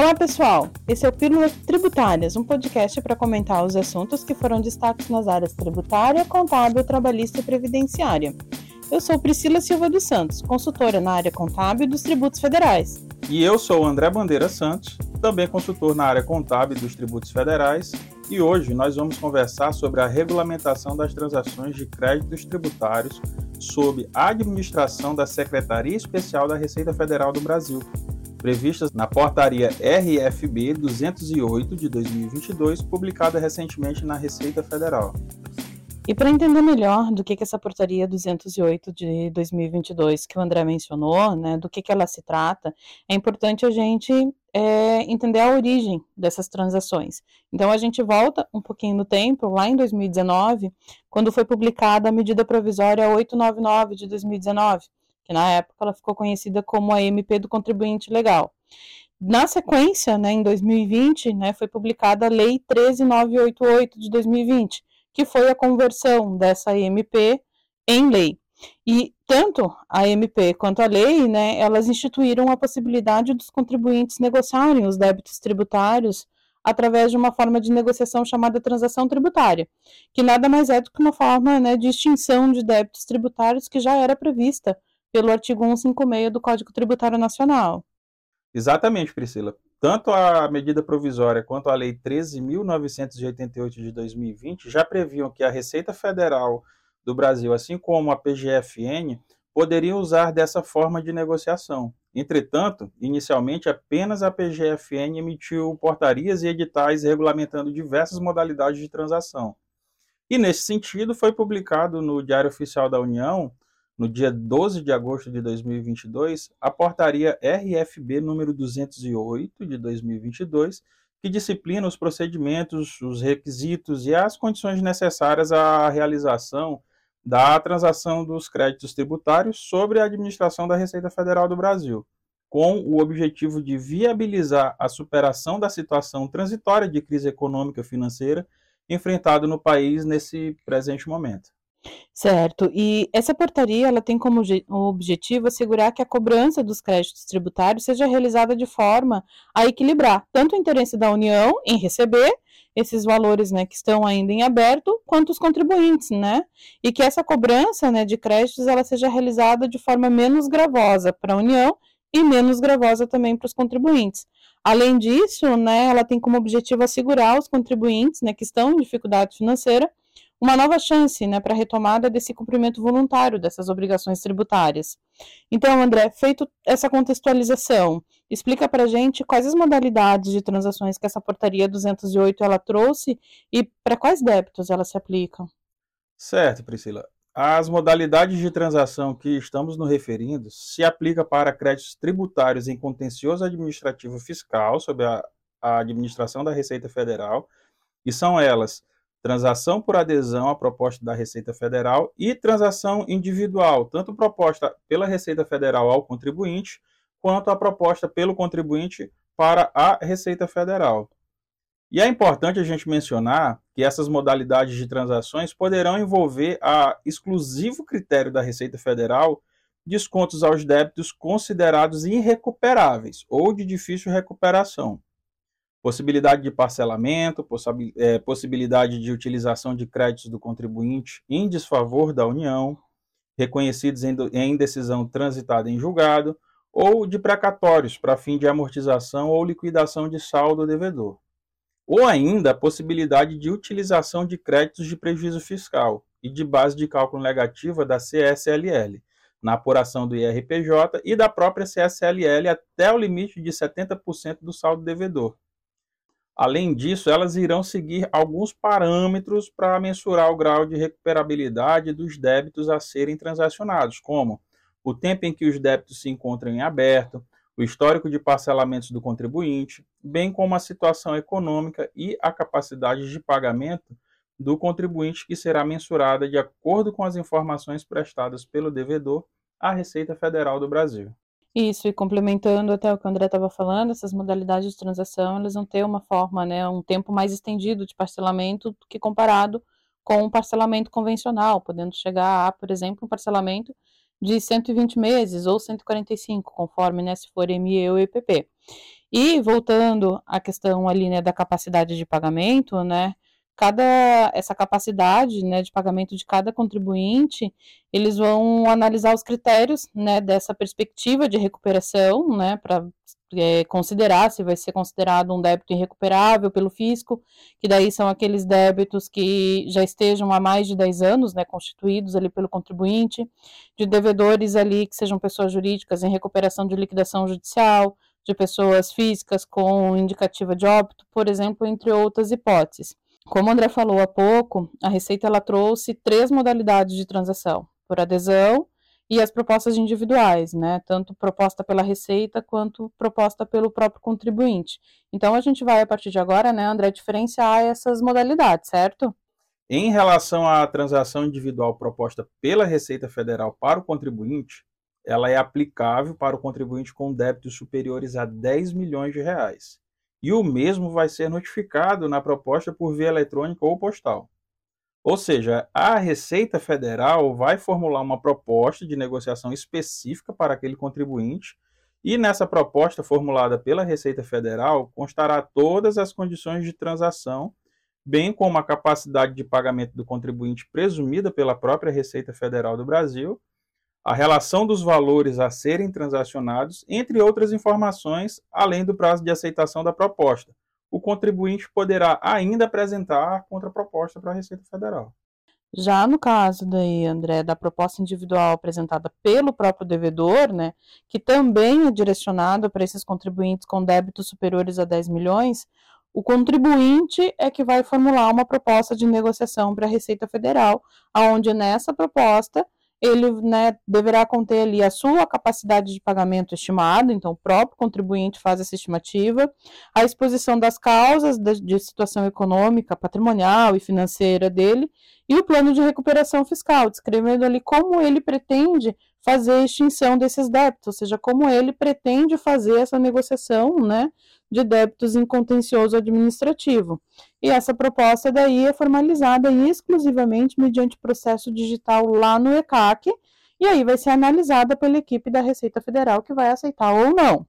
Olá pessoal, esse é o Pílulas Tributárias, um podcast para comentar os assuntos que foram destaques nas áreas tributária, contábil, trabalhista e previdenciária. Eu sou Priscila Silva dos Santos, consultora na área contábil dos tributos federais. E eu sou André Bandeira Santos, também consultor na área contábil dos tributos federais, e hoje nós vamos conversar sobre a regulamentação das transações de créditos tributários sob a administração da Secretaria Especial da Receita Federal do Brasil, previstas na Portaria RFB 208 de 2022, publicada recentemente na Receita Federal. E para entender melhor do que, que essa portaria 208 de 2022 que o André mencionou, né, do que, que ela se trata, é importante a gente é, entender a origem dessas transações. Então a gente volta um pouquinho no tempo, lá em 2019, quando foi publicada a medida provisória 899 de 2019, que na época ela ficou conhecida como a MP do contribuinte legal. Na sequência, né, em 2020, né, foi publicada a Lei 13988 de 2020, que foi a conversão dessa MP em lei. E tanto a MP quanto a lei, né, elas instituíram a possibilidade dos contribuintes negociarem os débitos tributários através de uma forma de negociação chamada transação tributária, que nada mais é do que uma forma né, de extinção de débitos tributários que já era prevista pelo artigo 156 do Código Tributário Nacional. Exatamente, Priscila. Tanto a medida provisória quanto a Lei 13.988 de 2020 já previam que a Receita Federal do Brasil, assim como a PGFN, poderiam usar dessa forma de negociação. Entretanto, inicialmente apenas a PGFN emitiu portarias e editais regulamentando diversas modalidades de transação. E nesse sentido, foi publicado no Diário Oficial da União no dia 12 de agosto de 2022, a portaria RFB número 208 de 2022, que disciplina os procedimentos, os requisitos e as condições necessárias à realização da transação dos créditos tributários sobre a administração da Receita Federal do Brasil, com o objetivo de viabilizar a superação da situação transitória de crise econômica e financeira enfrentada no país nesse presente momento. Certo. E essa portaria ela tem como objetivo assegurar que a cobrança dos créditos tributários seja realizada de forma a equilibrar tanto o interesse da União em receber esses valores, né, que estão ainda em aberto, quanto os contribuintes, né? E que essa cobrança, né, de créditos ela seja realizada de forma menos gravosa para a União e menos gravosa também para os contribuintes. Além disso, né, ela tem como objetivo assegurar os contribuintes, né, que estão em dificuldade financeira uma nova chance né, para a retomada desse cumprimento voluntário dessas obrigações tributárias. Então, André, feito essa contextualização, explica para a gente quais as modalidades de transações que essa portaria 208 ela trouxe e para quais débitos ela se aplica. Certo, Priscila. As modalidades de transação que estamos nos referindo se aplica para créditos tributários em contencioso administrativo fiscal sob a, a administração da Receita Federal, e são elas transação por adesão à proposta da Receita Federal e transação individual, tanto proposta pela Receita Federal ao contribuinte, quanto a proposta pelo contribuinte para a Receita Federal. E é importante a gente mencionar que essas modalidades de transações poderão envolver a exclusivo critério da Receita Federal descontos aos débitos considerados irrecuperáveis ou de difícil recuperação possibilidade de parcelamento, é, possibilidade de utilização de créditos do contribuinte em desfavor da União, reconhecidos em decisão transitada em julgado, ou de precatórios para fim de amortização ou liquidação de saldo devedor. Ou ainda a possibilidade de utilização de créditos de prejuízo fiscal e de base de cálculo negativa da CSLL, na apuração do IRPJ e da própria CSLL até o limite de 70% do saldo devedor. Além disso, elas irão seguir alguns parâmetros para mensurar o grau de recuperabilidade dos débitos a serem transacionados, como o tempo em que os débitos se encontram em aberto, o histórico de parcelamentos do contribuinte, bem como a situação econômica e a capacidade de pagamento do contribuinte, que será mensurada de acordo com as informações prestadas pelo devedor à Receita Federal do Brasil. Isso, e complementando até o que o André estava falando, essas modalidades de transação, elas vão ter uma forma, né, um tempo mais estendido de parcelamento do que comparado com um parcelamento convencional, podendo chegar a, por exemplo, um parcelamento de 120 meses ou 145, conforme, né, se for ME ou EPP. E voltando à questão ali, né, da capacidade de pagamento, né, cada essa capacidade, né, de pagamento de cada contribuinte, eles vão analisar os critérios, né, dessa perspectiva de recuperação, né, para é, considerar se vai ser considerado um débito irrecuperável pelo fisco, que daí são aqueles débitos que já estejam há mais de 10 anos, né, constituídos ali pelo contribuinte, de devedores ali que sejam pessoas jurídicas em recuperação de liquidação judicial, de pessoas físicas com indicativa de óbito, por exemplo, entre outras hipóteses. Como o André falou há pouco, a Receita ela trouxe três modalidades de transação: por adesão, e as propostas individuais, né? Tanto proposta pela Receita quanto proposta pelo próprio contribuinte. Então a gente vai, a partir de agora, né, André, diferenciar essas modalidades, certo? Em relação à transação individual proposta pela Receita Federal para o contribuinte, ela é aplicável para o contribuinte com débitos superiores a 10 milhões de reais. E o mesmo vai ser notificado na proposta por via eletrônica ou postal. Ou seja, a Receita Federal vai formular uma proposta de negociação específica para aquele contribuinte, e nessa proposta formulada pela Receita Federal constará todas as condições de transação, bem como a capacidade de pagamento do contribuinte presumida pela própria Receita Federal do Brasil, a relação dos valores a serem transacionados, entre outras informações, além do prazo de aceitação da proposta o contribuinte poderá ainda apresentar a contraproposta para a Receita Federal. Já no caso daí, André, da proposta individual apresentada pelo próprio devedor, né, que também é direcionada para esses contribuintes com débitos superiores a 10 milhões, o contribuinte é que vai formular uma proposta de negociação para a Receita Federal, aonde nessa proposta ele né, deverá conter ali a sua capacidade de pagamento estimada, então o próprio contribuinte faz essa estimativa, a exposição das causas de, situação econômica, patrimonial e financeira dele, e o plano de recuperação fiscal, descrevendo ali como ele pretende fazer a extinção desses débitos, ou seja, como ele pretende fazer essa negociação, né, de débitos em contencioso administrativo. E essa proposta daí é formalizada exclusivamente mediante processo digital lá no ECAC, e aí vai ser analisada pela equipe da Receita Federal que vai aceitar ou não.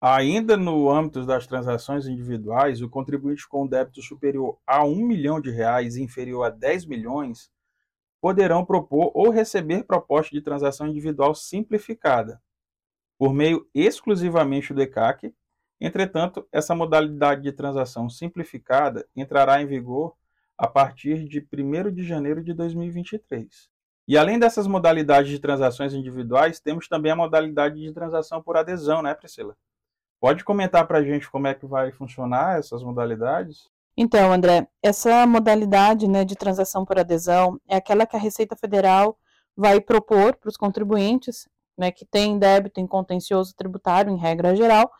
Ainda no âmbito das transações individuais, o contribuinte com débito superior a 1 milhão de reais e inferior a 10 milhões poderão propor ou receber proposta de transação individual simplificada, por meio exclusivamente do ECAC, Entretanto, essa modalidade de transação simplificada entrará em vigor a partir de 1 de janeiro de 2023. E além dessas modalidades de transações individuais, temos também a modalidade de transação por adesão, né, Priscila? Pode comentar para a gente como é que vai funcionar essas modalidades? Então, André, essa modalidade né, de transação por adesão é aquela que a Receita Federal vai propor para os contribuintes né, que têm débito em contencioso tributário, em regra geral,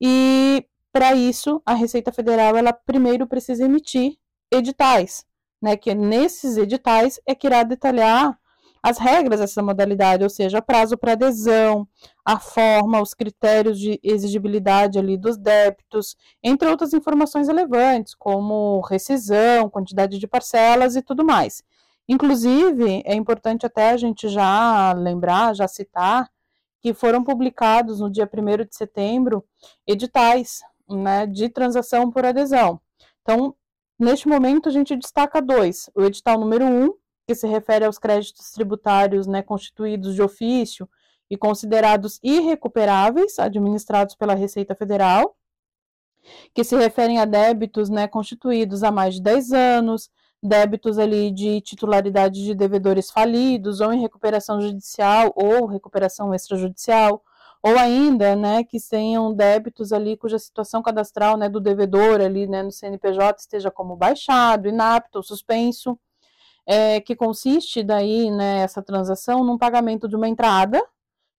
e para isso, a Receita Federal ela primeiro precisa emitir editais, né, que nesses editais é que irá detalhar as regras dessa modalidade, ou seja, prazo para adesão, a forma, os critérios de exigibilidade ali dos débitos, entre outras informações relevantes, como rescisão, quantidade de parcelas e tudo mais. Inclusive, é importante até a gente já lembrar, já citar, que foram publicados no dia 1 de setembro editais né, de transação por adesão. Então, neste momento, a gente destaca dois: o edital número 1, um, que se refere aos créditos tributários né, constituídos de ofício e considerados irrecuperáveis, administrados pela Receita Federal, que se referem a débitos né, constituídos há mais de 10 anos, débitos ali de titularidade de devedores falidos, ou em recuperação judicial, ou recuperação extrajudicial, ou ainda, né, que tenham débitos ali cuja situação cadastral, né, do devedor ali, né, no CNPJ esteja como baixado, inapto ou suspenso, é, que consiste daí, né, essa transação num pagamento de uma entrada,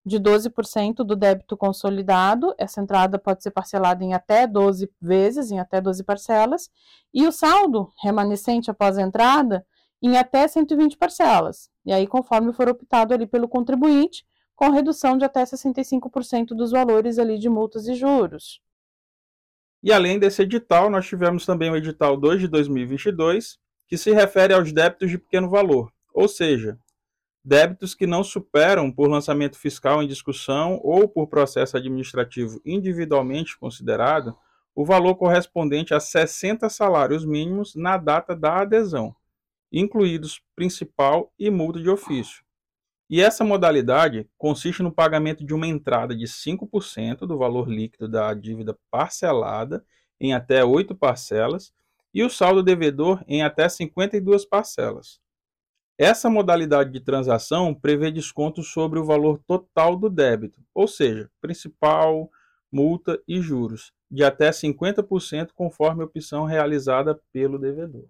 de 12% do débito consolidado. Essa entrada pode ser parcelada em até 12 vezes, em até 12 parcelas, e o saldo remanescente após a entrada em até 120 parcelas. E aí, conforme for optado ali pelo contribuinte, com redução de até 65% dos valores ali de multas e juros. E além desse edital, nós tivemos também o edital 2 de 2022, que se refere aos débitos de pequeno valor, ou seja, débitos que não superam, por lançamento fiscal em discussão ou por processo administrativo individualmente considerado, o valor correspondente a 60 salários mínimos na data da adesão, incluídos principal e multa de ofício. E essa modalidade consiste no pagamento de uma entrada de 5% do valor líquido da dívida parcelada em até oito parcelas e o saldo devedor em até 52 parcelas. Essa modalidade de transação prevê desconto sobre o valor total do débito, ou seja, principal, multa e juros, de até 50% conforme a opção realizada pelo devedor.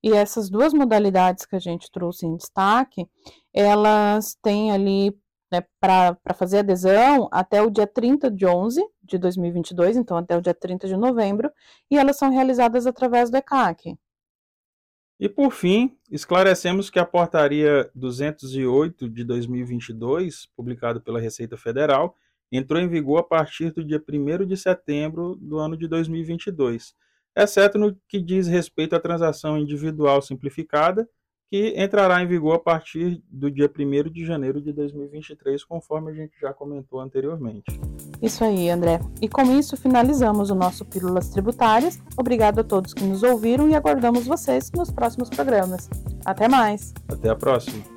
E essas duas modalidades que a gente trouxe em destaque, elas têm ali né, para fazer adesão até o dia 30 de 11 de 2022, então até o dia 30 de novembro, e elas são realizadas através do ECAC, e por fim, esclarecemos que a Portaria 208 de 2022, publicada pela Receita Federal, entrou em vigor a partir do dia 1 de setembro do ano de 2022, exceto no que diz respeito à transação individual simplificada que entrará em vigor a partir do dia 1 de janeiro de 2023, conforme a gente já comentou anteriormente. Isso aí, André. E com isso finalizamos o nosso Pílulas Tributárias. Obrigado a todos que nos ouviram e aguardamos vocês nos próximos programas. Até mais! Até a próxima!